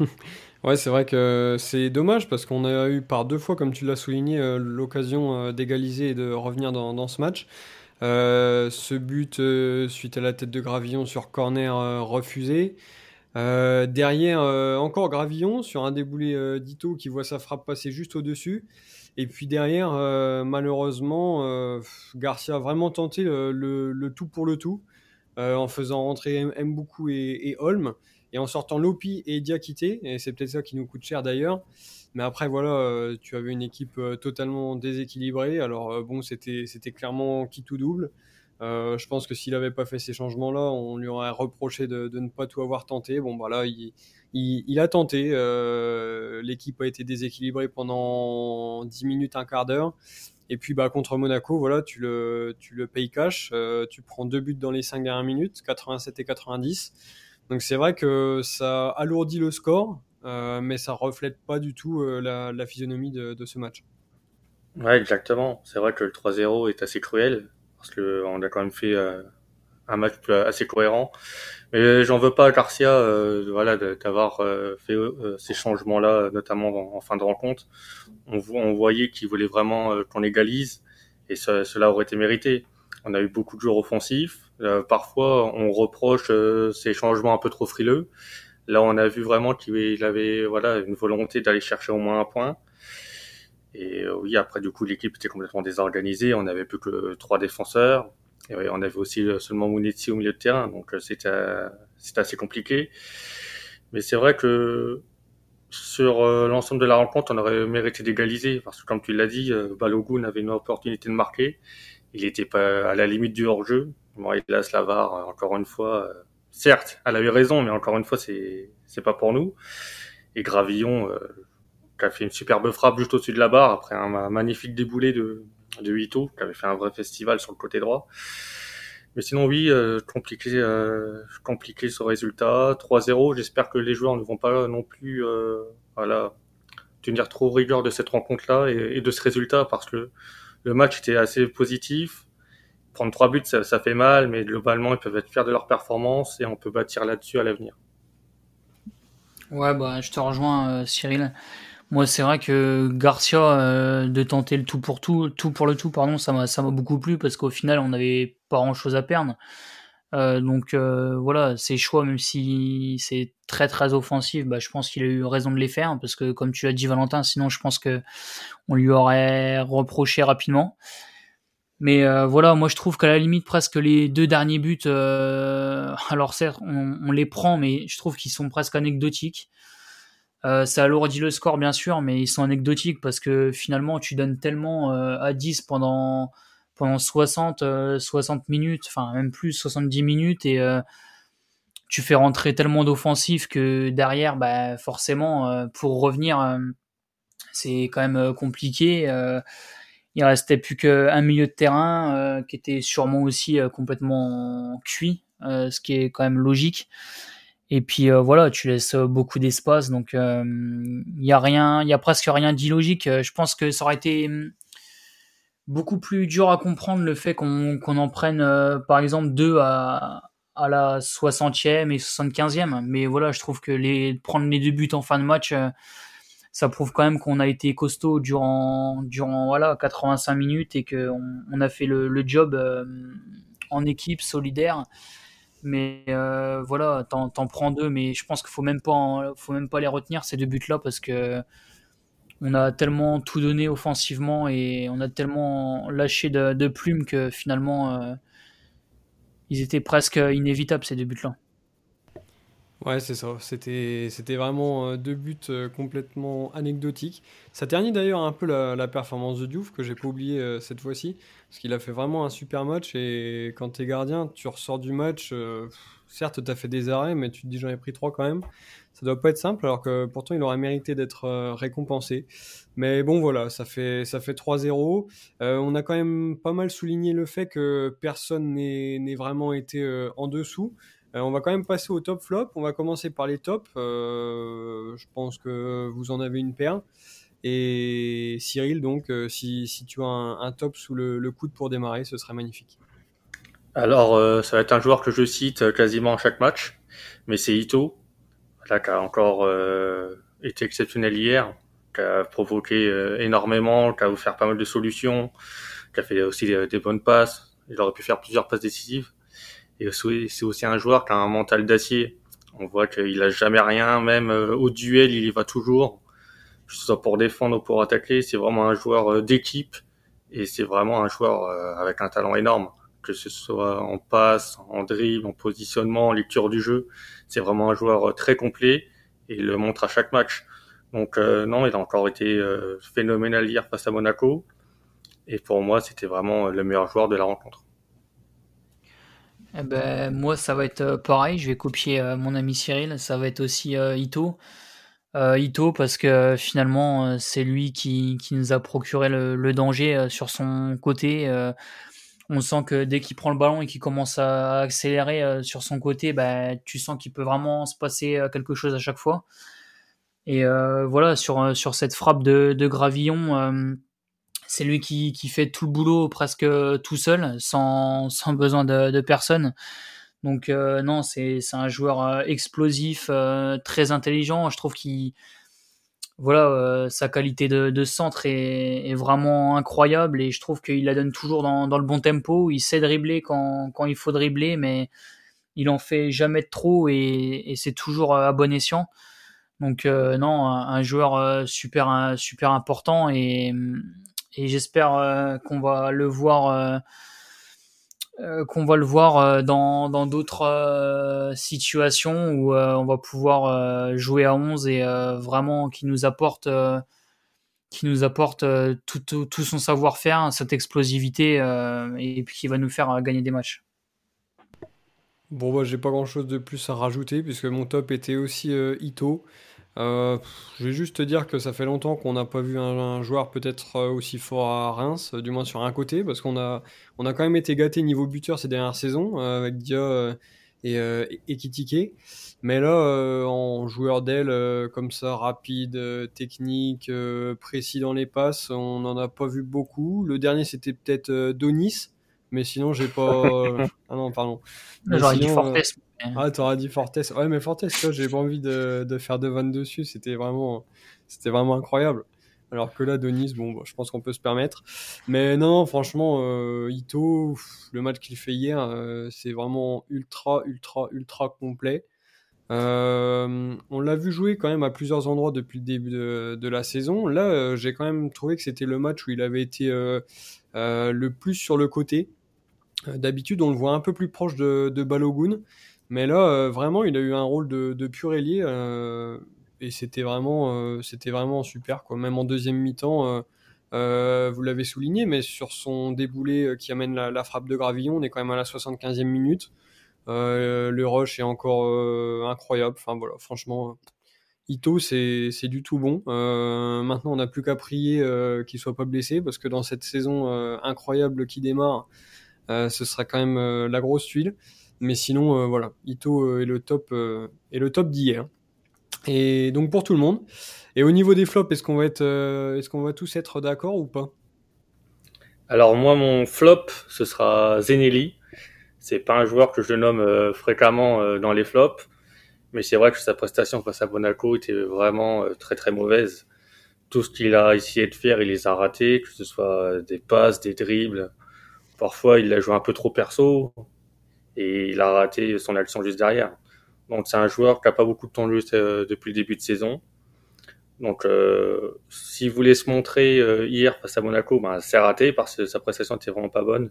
*laughs* ouais, c'est vrai que c'est dommage parce qu'on a eu par deux fois, comme tu l'as souligné, l'occasion d'égaliser et de revenir dans, dans ce match. ce but suite à la tête de Gravillon sur corner refusé. derrière, encore Gravillon sur un déboulé d'Ito qui voit sa frappe passer juste au-dessus. Et puis derrière, euh, malheureusement, euh, Garcia a vraiment tenté le, tout pour le tout, euh, en faisant rentrer Mboukou et, et, Holm, et en sortant Lopi et Diakité, et c'est peut-être ça qui nous coûte cher d'ailleurs. Mais après, voilà, tu avais une équipe totalement déséquilibrée. Alors bon, c'était clairement qui tout double. Je pense que s'il n'avait pas fait ces changements-là, on lui aurait reproché de, de, ne pas tout avoir tenté. Bon, bah là, il, a tenté. Euh, l'équipe a été déséquilibrée pendant 10 minutes, un quart d'heure. Et puis bah, contre Monaco, voilà, tu le, payes cash. Euh, tu prends deux buts dans les 5 dernières minutes, 87 et 90. Donc c'est vrai que ça alourdit le score, euh, mais ça reflète pas du tout la, physionomie de, ce match. Ouais, exactement. C'est vrai que le 3-0 est assez cruel parce qu'on a quand même fait un match assez cohérent. Mais j'en veux pas à Garcia, euh, voilà, d'avoir euh, fait euh, ces changements-là, notamment en, fin de rencontre. On, on voyait qu'il voulait vraiment qu'on égalise, et ça, cela aurait été mérité. On a eu beaucoup de joueurs offensifs. parfois, on reproche ces changements un peu trop frileux. Là, on a vu vraiment qu'il avait voilà une volonté d'aller chercher au moins un point. Et oui, après, du coup, l'équipe était complètement désorganisée. On n'avait plus que trois défenseurs. Et on avait aussi euh, seulement Mounetzi au milieu de terrain, donc euh, c'était c'était assez compliqué. Mais c'est vrai que sur euh, l'ensemble de la rencontre, on aurait mérité d'égaliser parce que comme tu l'as dit, Balogun avait une opportunité de marquer. Il était pas à la limite du hors-jeu. Bon, la Slavar, encore une fois, certes, elle a eu raison, mais encore une fois, c'est pas pour nous. Et Gravillon, qui a fait une superbe frappe juste au-dessus de la barre après un magnifique déboulé de de Ito, qui avait fait un vrai festival sur le côté droit. Mais sinon, oui, euh, compliqué, euh, compliqué ce résultat. 3-0, j'espère que les joueurs ne vont pas non plus euh, voilà, tenir trop rigueur de cette rencontre-là et, de ce résultat, parce que le match était assez positif. Prendre trois buts, ça, ça fait mal, mais globalement, ils peuvent être fiers de leur performance et on peut bâtir là-dessus à l'avenir. Ouais, bah, je te rejoins, Cyril. Moi, c'est vrai que Garcia, euh, de tenter le tout pour tout, tout pour le tout, pardon, ça m'a, ça m'a beaucoup plu parce qu'au final, on n'avait pas grand chose à perdre. Euh, donc euh, voilà, ses choix, même si c'est très très offensif, bah, je pense qu'il a eu raison de les faire parce que, comme tu l'as dit, Valentin, sinon je pense que on lui aurait reproché rapidement. Mais voilà, moi je trouve qu'à la limite presque les deux derniers buts, alors certes on, on, les prend, mais je trouve qu'ils sont presque anecdotiques. Euh, ça alourdit le score bien sûr, mais ils sont anecdotiques parce que finalement tu donnes tellement euh, à 10 pendant, pendant 60, 60 euh, minutes, enfin même plus 70 minutes et tu fais rentrer tellement d'offensifs que derrière, bah, forcément, pour revenir, c'est quand même compliqué. il restait plus qu'un milieu de terrain qui était sûrement aussi complètement cuit, ce qui est quand même logique. Et puis euh, voilà, tu laisses euh, beaucoup d'espace, donc il euh, y a rien, il y a presque rien d'illogique. Je pense que ça aurait été hum, beaucoup plus dur à comprendre le fait qu'on en prenne par exemple deux à, à la 60e et 75e. Mais voilà, je trouve que les prendre les deux buts en fin de match, ça prouve quand même qu'on a été costaud durant durant voilà 85 minutes et qu'on on a fait le, le job en équipe solidaire mais euh, voilà, t'en, prends deux, mais je pense qu'il faut même pas, faut même pas les retenir ces deux buts-là parce que on a tellement tout donné offensivement et on a tellement lâché de, plumes que finalement, euh, ils étaient presque inévitables ces deux buts-là. Ouais, c'est ça. C'était, c'était vraiment euh, deux buts euh, complètement anecdotiques. Ça ternit d'ailleurs un peu la, performance de Diouf, que j'ai pas oublié euh, cette fois-ci, parce qu'il a fait vraiment un super match. Et quand tu es gardien, tu ressors du match. certes, tu as fait des arrêts, mais tu te dis j'en ai pris trois quand même. Ça doit pas être simple, alors que pourtant il aurait mérité d'être récompensé. Mais bon, voilà, ça fait, ça fait 3-0. on a quand même pas mal souligné le fait que personne n'ait vraiment été en dessous. Euh, on va quand même passer au top flop. On va commencer par les tops. Euh, je pense que vous en avez une paire. Et Cyril, donc, euh, si, tu as un, top sous le, coude pour démarrer, ce serait magnifique. Alors, ça va être un joueur que je cite quasiment à chaque match, mais c'est Ito, là, qui a encore été exceptionnel hier, qui a provoqué énormément, qui a offert pas mal de solutions, qui a fait aussi des bonnes passes. Il aurait pu faire plusieurs passes décisives. Et c'est aussi un joueur qui a un mental d'acier. On voit qu'il a jamais rien, même euh, au duel, il y va toujours. Que ce soit pour défendre ou pour attaquer, c'est vraiment un joueur euh, d'équipe. Et c'est vraiment un joueur euh, avec un talent énorme. Que ce soit en passe, en dribble, en positionnement, en lecture du jeu. C'est vraiment un joueur très complet et il le montre à chaque match. Donc non, il a encore été phénoménal hier face à Monaco. Et pour moi, c'était vraiment le meilleur joueur de la rencontre. Eh ben, moi, ça va être euh, pareil. Je vais copier euh, mon ami Cyril. Ça va être aussi euh, Ito. Ito, parce que finalement, c'est lui qui, qui, nous a procuré le, danger sur son côté. on sent que dès qu'il prend le ballon et qu'il commence à accélérer sur son côté, ben, tu sens qu'il peut vraiment se passer quelque chose à chaque fois. Et voilà, sur, sur cette frappe de, de Gravillon c'est lui qui, qui, fait tout le boulot presque tout seul, sans, *laughs* sans besoin de, de personne. Donc euh, non, c'est un joueur euh, explosif, euh, très intelligent. Je trouve qu'il voilà, sa qualité de, de centre est, est, vraiment incroyable et je trouve qu'il la donne toujours dans, dans, le bon tempo. Il sait dribbler quand, quand, il faut dribbler, mais il en fait jamais trop et, et c'est toujours à bon escient. Donc non, un, un joueur super super important et et j'espère euh, qu'on va le voir euh, euh, qu'on va le voir dans dans d'autres situations où on va pouvoir jouer à 11 et vraiment qui nous apporte qui nous apporte tout, tout, son savoir-faire, cette explosivité et puis qui va nous faire gagner des matchs. Bon, bah, j'ai pas grand chose de plus à rajouter puisque mon top était aussi Ito. Euh, je vais juste te dire que ça fait longtemps qu'on n'a pas vu un, joueur peut-être euh, aussi fort à Reims, du moins sur un côté, parce qu'on a, on a quand même été gâté niveau buteur ces dernières saisons euh, avec Dia et, et Kitike. Mais là, en joueur d'aile comme ça, rapide, technique, précis dans les passes, on n'en a pas vu beaucoup. Le dernier, c'était peut-être Donis, mais sinon, j'ai pas. *laughs* ah non, pardon. J'aurais dit Fortes, ah, t'aurais dit Fortes. Ouais, mais Fortes, j'ai pas envie de, faire de vannes dessus. C'était vraiment, c'était vraiment incroyable. Alors que là, Denis, bon, bah, je pense qu'on peut se permettre. Mais non, franchement, euh, Ito, le match qu'il fait hier, euh, c'est vraiment ultra, ultra, ultra complet. Euh, on l'a vu jouer quand même à plusieurs endroits depuis le début de, de la saison. Là, j'ai quand même trouvé que c'était le match où il avait été le plus sur le côté. D'habitude, on le voit un peu plus proche de, de Balogun. Mais là, euh, vraiment, il a eu un rôle de, pur ailier euh, et c'était vraiment, euh, c'était vraiment super. Quoi. Même en deuxième mi-temps, vous l'avez souligné, mais sur son déboulé qui amène la, frappe de Gravillon, on est quand même à la 75e minute. le rush est encore incroyable. Enfin voilà, franchement, Ito, c'est du tout bon. maintenant, on n'a plus qu'à prier qu'il soit pas blessé parce que dans cette saison incroyable qui démarre, ce sera quand même la grosse tuile. Mais sinon, euh, voilà, Ito euh, est le top, euh, est le top d'hier. Et donc pour tout le monde. Et au niveau des flops, est-ce qu'on va tous être d'accord ou pas? Alors moi, mon flop, ce sera Zenelli. C'est pas un joueur que je nomme fréquemment dans les flops, mais c'est vrai que sa prestation face à Monaco était vraiment très très mauvaise. Tout ce qu'il a essayé de faire, il les a ratés, que ce soit des passes, des dribbles. Parfois, il a joué un peu trop perso et il a raté son action juste derrière. Donc c'est un joueur qui a pas beaucoup de temps de jeu euh, depuis le début de saison. Donc euh, s'il voulait se montrer euh, hier face à Monaco, ben, c'est raté parce que sa prestation était vraiment pas bonne.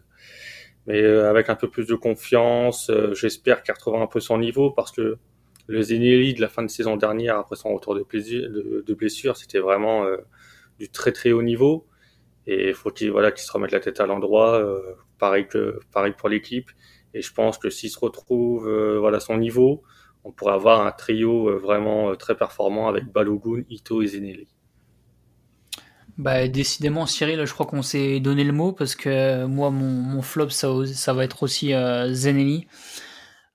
Mais avec un peu plus de confiance, j'espère qu'il retrouvera un peu son niveau parce que le Zenelli de la fin de saison dernière, après son retour de, de, blessure, c'était vraiment du très très haut niveau. Et il faut qu'il voilà, qu'il se remette la tête à l'endroit, pareil, que, pareil pour l'équipe. Et je pense que s'il se retrouve voilà, son niveau, on pourrait avoir un trio euh, vraiment euh, très performant avec Balogun, Ito et Zenelli. Bah, décidément, Cyril, je crois qu'on s'est donné le mot parce que euh, moi, mon, flop, ça, va être aussi Zenelli.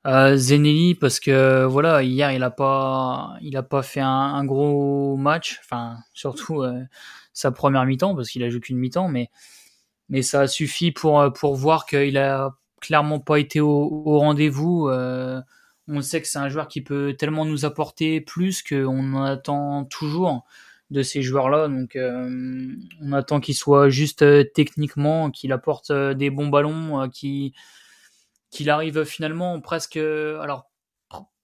Zenelli, parce que voilà, hier, il a pas, il a pas fait un, gros match, enfin, surtout sa première mi-temps, parce qu'il a joué qu'une mi-temps, mais, mais ça a suffi pour, pour voir qu'il a clairement pas été au, rendez-vous. On sait que c'est un joueur qui peut tellement nous apporter plus qu'on en attend toujours de ces joueurs-là. Donc, euh, on attend qu'il soit juste euh, techniquement, qu'il apporte euh, des bons ballons, qu'il arrive finalement presque, alors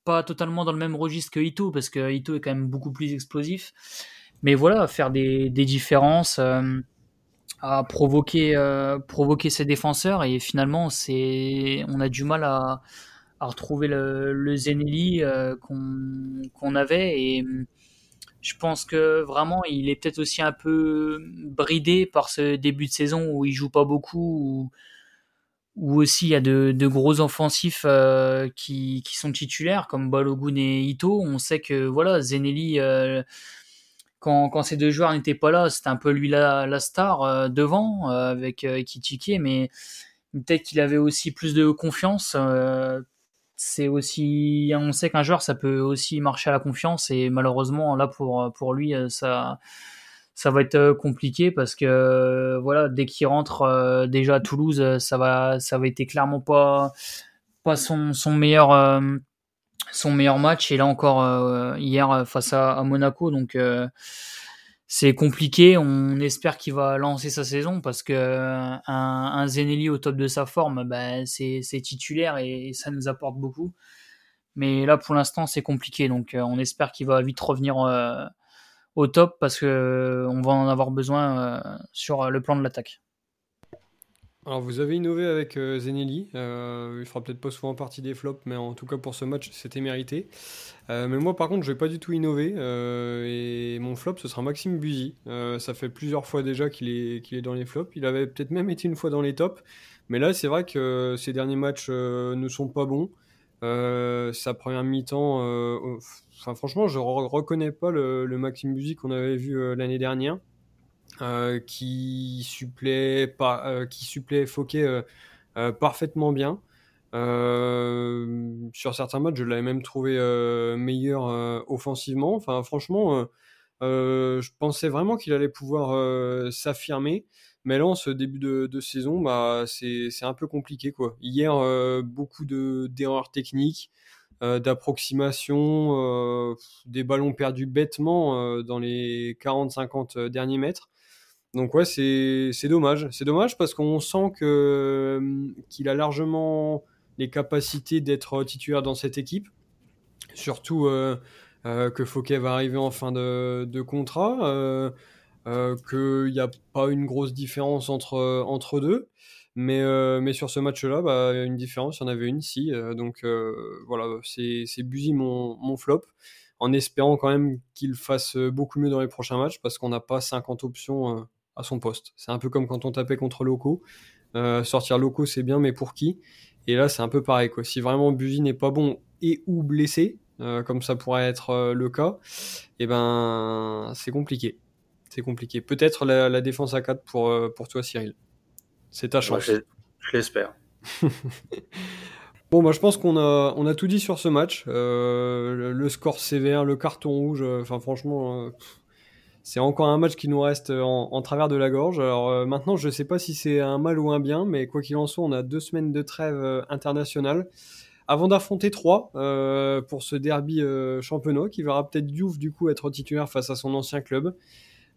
pas totalement dans le même registre que Ito, parce que Ito est quand même beaucoup plus explosif. Mais voilà, faire des, différences, à provoquer, provoquer ses défenseurs, et finalement, c'est, on a du mal à à retrouver le, le Zenelli euh, qu'on avait et je pense que vraiment il est peut-être aussi un peu bridé par ce début de saison où il joue pas beaucoup où, aussi il y a de, de gros offensifs euh, qui, qui, sont titulaires comme Balogun et Ito. On sait que voilà Zenelli euh, quand, ces deux joueurs n'étaient pas là c'était un peu lui la, star devant avec Kitike mais peut-être qu'il avait aussi plus de confiance c'est aussi on sait qu'un joueur ça peut aussi marcher à la confiance et malheureusement là pour pour lui euh, ça ça va être euh, compliqué parce que euh, voilà dès qu'il rentre déjà à Toulouse ça va ça va être clairement pas pas son, son meilleur son meilleur match et là encore hier face à, Monaco donc c'est compliqué. On espère qu'il va lancer sa saison parce que un, Zenelli au top de sa forme, bah, c'est titulaire et, ça nous apporte beaucoup. Mais là, pour l'instant, c'est compliqué. Donc, euh, on espère qu'il va vite revenir euh, au top parce que euh, on va en avoir besoin sur le plan de l'attaque. Alors vous avez innové avec euh, Zenelli, euh, il fera peut-être pas souvent partie des flops, mais en tout cas pour ce match c'était mérité. Euh, mais moi par contre je vais pas du tout innover et mon flop ce sera Maxime Buzy. ça fait plusieurs fois déjà qu'il est, qu'il est dans les flops, il avait peut-être même été une fois dans les tops, mais là c'est vrai que ces derniers matchs ne sont pas bons. sa première mi-temps, enfin franchement je reconnais pas le, le Maxime Buzy qu'on avait vu l'année dernière. Euh, qui supplée, pas, euh, qui Fouquet euh, parfaitement bien. sur certains matchs, je l'avais même trouvé meilleur offensivement. Enfin, franchement, je pensais vraiment qu'il allait pouvoir s'affirmer. Mais là, en ce début de, saison, bah, c'est un peu compliqué. Quoi. Hier, beaucoup d'erreurs techniques, d'approximation, des ballons perdus bêtement dans les 40-50 derniers mètres. Donc ouais, c'est dommage. C'est dommage parce qu'on sent que hum, qu'il a largement les capacités d'être titulaire dans cette équipe. Surtout euh, euh, que Fouquet va arriver en fin de, contrat, euh, qu'il n'y a pas une grosse différence entre, entre deux. Mais, mais sur ce match-là, bah, une différence, il y en avait une, si. donc voilà, c'est Buzy mon, mon flop en espérant quand même qu'il fasse beaucoup mieux dans les prochains matchs parce qu'on n'a pas 50 options à son poste. C'est un peu comme quand on tapait contre Loco. Euh, sortir Loco, c'est bien, mais pour qui? Et là, c'est un peu pareil. Quoi. Si vraiment Buzy n'est pas bon et ou blessé, euh, comme ça pourrait être euh, le cas, et eh ben c'est compliqué. C'est compliqué. Peut-être la, défense à 4 pour, pour toi, Cyril. C'est ta chance. je, l'espère. *laughs* Bon, moi, je pense qu'on a, on a tout dit sur ce match. le, score sévère, le carton rouge. Enfin, franchement, c'est encore un match qui nous reste euh, en, travers de la gorge. Alors euh, maintenant, je ne sais pas si c'est un mal ou un bien, mais quoi qu'il en soit, on a deux semaines de trêve euh, internationale avant d'affronter trois pour ce derby championnat qui verra peut-être Diouf du coup être titulaire face à son ancien club.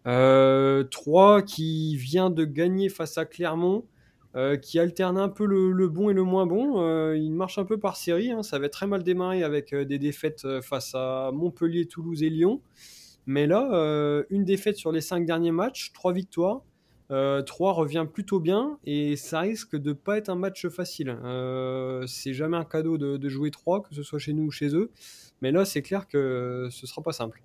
Trois qui vient de gagner face à Clermont. qui alterne un peu le, bon et le moins bon. il marche un peu par série. Hein. Ça avait très mal démarré avec des défaites face à Montpellier, Toulouse et Lyon. Mais là, euh, une défaite sur les cinq derniers matchs, trois victoires. 3 revient plutôt bien et ça risque de pas être un match facile. c'est jamais un cadeau de, jouer 3, que ce soit chez nous ou chez eux. Mais là, c'est clair que ce sera pas simple.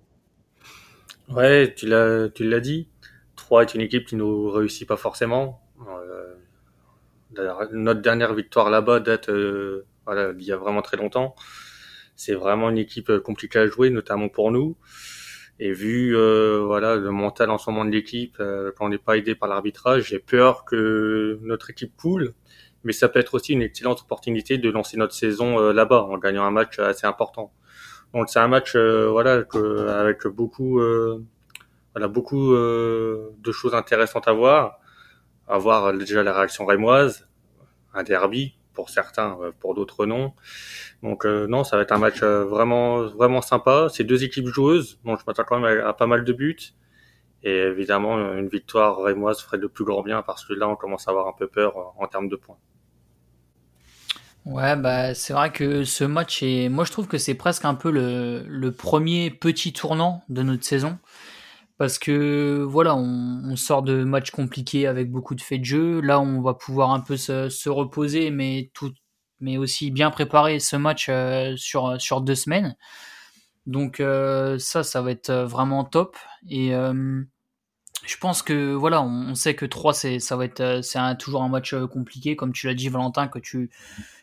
Ouais, tu l'as, tu l'as dit. 3 est une équipe qui nous réussit pas forcément. notre dernière victoire là-bas date voilà, il y a vraiment très longtemps. C'est vraiment une équipe euh, compliquée à jouer, notamment pour nous. Et vu euh, voilà le mental en ce moment de l'équipe, euh, quand on n'est pas aidé par l'arbitrage, j'ai peur que notre équipe coule. Mais ça peut être aussi une excellente opportunité de lancer notre saison euh, là-bas en gagnant un match assez important. Donc c'est un match voilà que, avec beaucoup voilà beaucoup de choses intéressantes à voir. À voir déjà la réaction rémoise, un derby pour certains, pour d'autres non. Donc euh, non, ça va être un match euh, vraiment vraiment sympa. C'est deux équipes joueuses, donc je m'attends quand même à, pas mal de buts. Et évidemment, une victoire rémoise ferait le plus grand bien parce que là, on commence à avoir un peu peur euh, en termes de points. Ouais, bah c'est vrai que ce match est. Moi, je trouve que c'est presque un peu le, premier petit tournant de notre saison. Parce que voilà, on, on, sort de matchs compliqués avec beaucoup de faits de jeu. Là, on va pouvoir un peu se, se reposer, mais tout, mais aussi bien préparer ce match euh, sur, sur deux semaines. Donc euh, ça, ça va être vraiment top. Et euh, je pense que voilà, on, sait que 3 c'est ça va être c'est toujours un match compliqué comme tu l'as dit Valentin que tu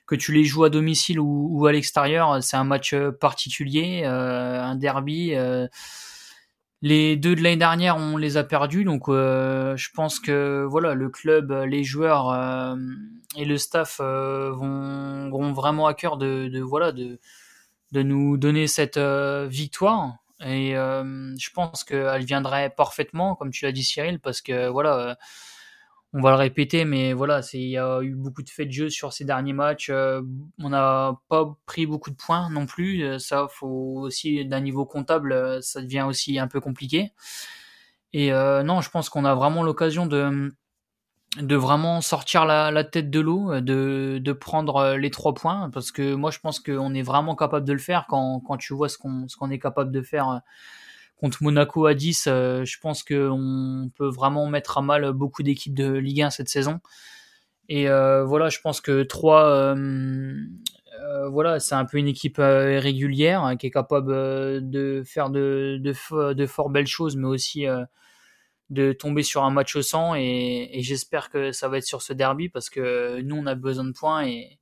que tu les joues à domicile ou, ou à l'extérieur, c'est un match particulier, un derby les deux de l'année dernière, on les a perdus, donc euh, je pense que voilà, le club, les joueurs euh, et le staff euh, vont, vraiment à cœur de, voilà de, de nous donner cette victoire. Et je pense qu'elle viendrait parfaitement, comme tu l'as dit Cyril, parce que voilà on va le répéter, mais voilà, il y a eu beaucoup de faits de jeu sur ces derniers matchs. Euh, on n'a pas pris beaucoup de points non plus. Euh, ça, faut aussi d'un niveau comptable, euh, ça devient aussi un peu compliqué. Et non, je pense qu'on a vraiment l'occasion de vraiment sortir la, tête de l'eau, de, prendre les trois points, parce que moi je pense qu'on est vraiment capable de le faire quand, tu vois ce qu'on est capable de faire contre Monaco à 10, euh, je pense qu'on peut vraiment mettre à mal beaucoup d'équipes de Ligue 1 cette saison. Et euh, voilà, je pense que 3, euh, voilà, c'est un peu une équipe régulière hein, qui est capable de faire de, fort belles choses, mais aussi de tomber sur un match au sang. Et, j'espère que ça va être sur ce derby parce que nous, on a besoin de points. Et,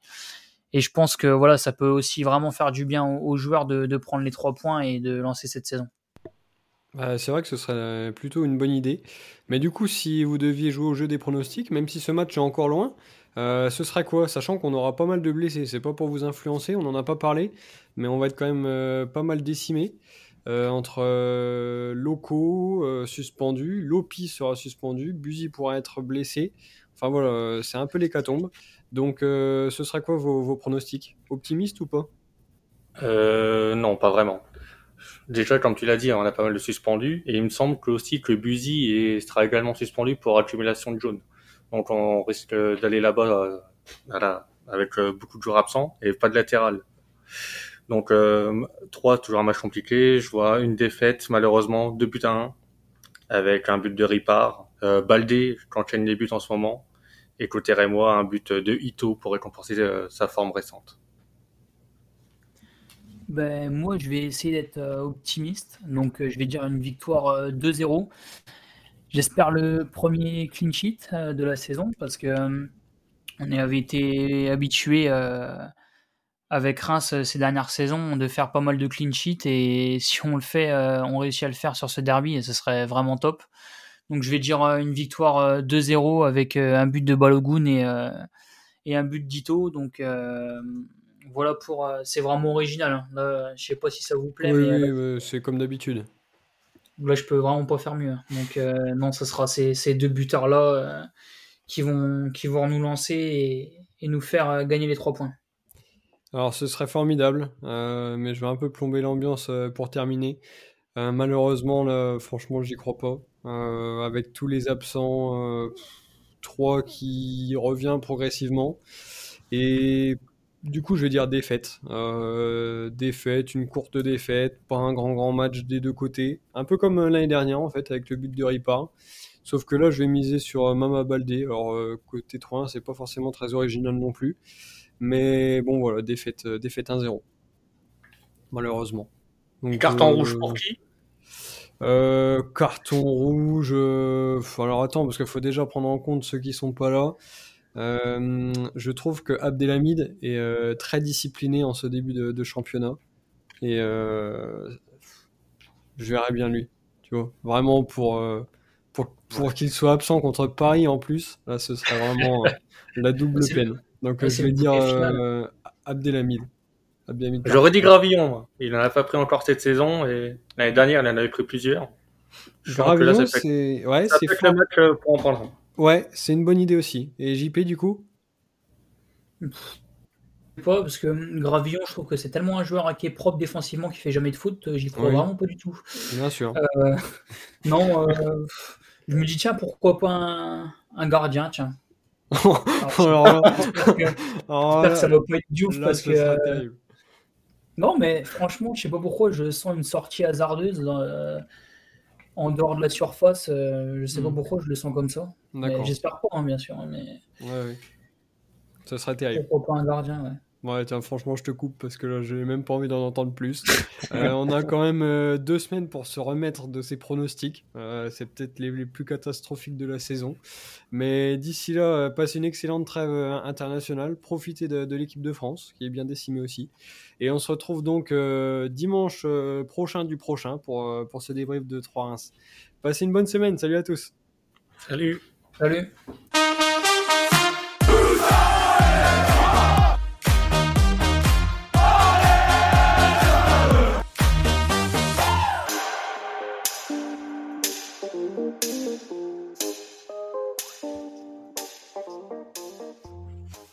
et je pense que voilà, ça peut aussi vraiment faire du bien aux, joueurs de, de prendre les trois points et de lancer cette saison. Bah, c'est vrai que ce serait plutôt une bonne idée. Mais du coup, si vous deviez jouer au jeu des pronostics, même si ce match est encore loin, euh, ce serait quoi? Sachant qu'on aura pas mal de blessés. C'est pas pour vous influencer, on n'en a pas parlé, mais on va être quand même euh, pas mal décimé. Euh, entre locaux suspendus, Lopi sera suspendu, Buzy pourra être blessé. Enfin voilà, c'est un peu l'hécatombe. Donc ce serait quoi vos, vos pronostics? Optimistes ou pas? Non, pas vraiment. Déjà, comme tu l'as dit, on a pas mal de suspendus, et il me semble que aussi que Buzy sera également suspendu pour accumulation de jaunes. Donc on risque d'aller là-bas euh, voilà, avec euh, beaucoup de joueurs absents et pas de latéral. Donc euh, 3, toujours un match compliqué. Je vois une défaite, malheureusement, 2 buts à 1, avec un but de Ripard. Euh, Baldé, qui enchaîne les buts en ce moment. Et côté Rémois, un but de Ito pour récompenser euh, sa forme récente. Ben, moi, je vais essayer d'être euh, optimiste. Donc, euh, je vais dire une victoire 2-0. Euh, J'espère le premier clean sheet de la saison parce que on avait été habitué avec Reims ces dernières saisons de faire pas mal de clean sheet et si on le fait, on réussit à le faire sur ce derby et ce serait vraiment top. Donc, je vais dire une victoire 2-0 avec un but de Balogun et, et un but d'Ito. Donc, voilà pour. Euh, c'est vraiment original. Hein. Je sais pas si ça vous plaît. Oui, euh, c'est comme d'habitude. Là, je peux vraiment pas faire mieux. Hein. Donc, euh, non, ce sera ces, ces deux buteurs-là qui, vont, qui vont nous lancer et, et nous faire gagner les trois points. Alors, ce serait formidable, mais je vais un peu plomber l'ambiance pour terminer. malheureusement, là, franchement, j'y crois pas. avec tous les absents, 3 qui revient progressivement. Et du coup, je vais dire défaite. Euh, défaite, une courte défaite, pas un grand grand match des deux côtés. Un peu comme euh, l'année dernière en fait avec le but de Ripard. Sauf que là, je vais miser sur Mama Baldé. Alors, côté 3-1, c'est pas forcément très original non plus. Mais bon, voilà, défaite, défaite 1-0. Malheureusement. carton rouge pour qui? Carton rouge. alors attends, parce qu'il faut déjà prendre en compte ceux qui sont pas là. Euh, je trouve que Abdelhamid est euh, très discipliné en ce début de, championnat. Et euh, je verrais bien lui. Tu vois, vraiment pour, pour, pour qu'il soit absent contre Paris en plus. Là, ce serait vraiment la double peine. Donc je vais dire Abdelhamid. J'aurais dit Gravillon. Il n'en a pas pris encore cette saison et l'année dernière, il en avait pris plusieurs. Gravillon, c'est ouais, c'est le match pour en prendre. Ouais, c'est une bonne idée aussi. Et JP, du coup? Pas, parce que Gravillon, je trouve que c'est tellement un joueur qui est propre défensivement, qui fait jamais de foot, j'y crois vraiment pas du tout. Bien sûr. Euh, non, euh, je me dis, tiens, pourquoi pas un, gardien, tiens. *laughs* *laughs* Alors, j'espère que, ça va pas être diouf parce que. Non, mais franchement, je sais pas pourquoi, je sens une sortie hasardeuse. Euh, en dehors de la surface, euh, je sais pas hmm. pourquoi je le sens comme ça. J'espère pas, hein, bien sûr. Mais... Ouais, oui. Ça serait terrible. Pourquoi pas un gardien, ouais. Ouais, tiens, franchement, je te coupe parce que là, j'ai même pas envie d'en entendre plus. *laughs* Euh, on a quand même euh, deux semaines pour se remettre de ces pronostics. Euh, c'est peut-être les, plus catastrophiques de la saison. Mais d'ici là, passez une excellente trêve internationale. Profitez de, l'équipe de France, qui est bien décimée aussi. Et on se retrouve donc dimanche prochain du prochain pour, pour ce débrief de 3-1. Passez une bonne semaine. Salut à tous. Salut. Salut.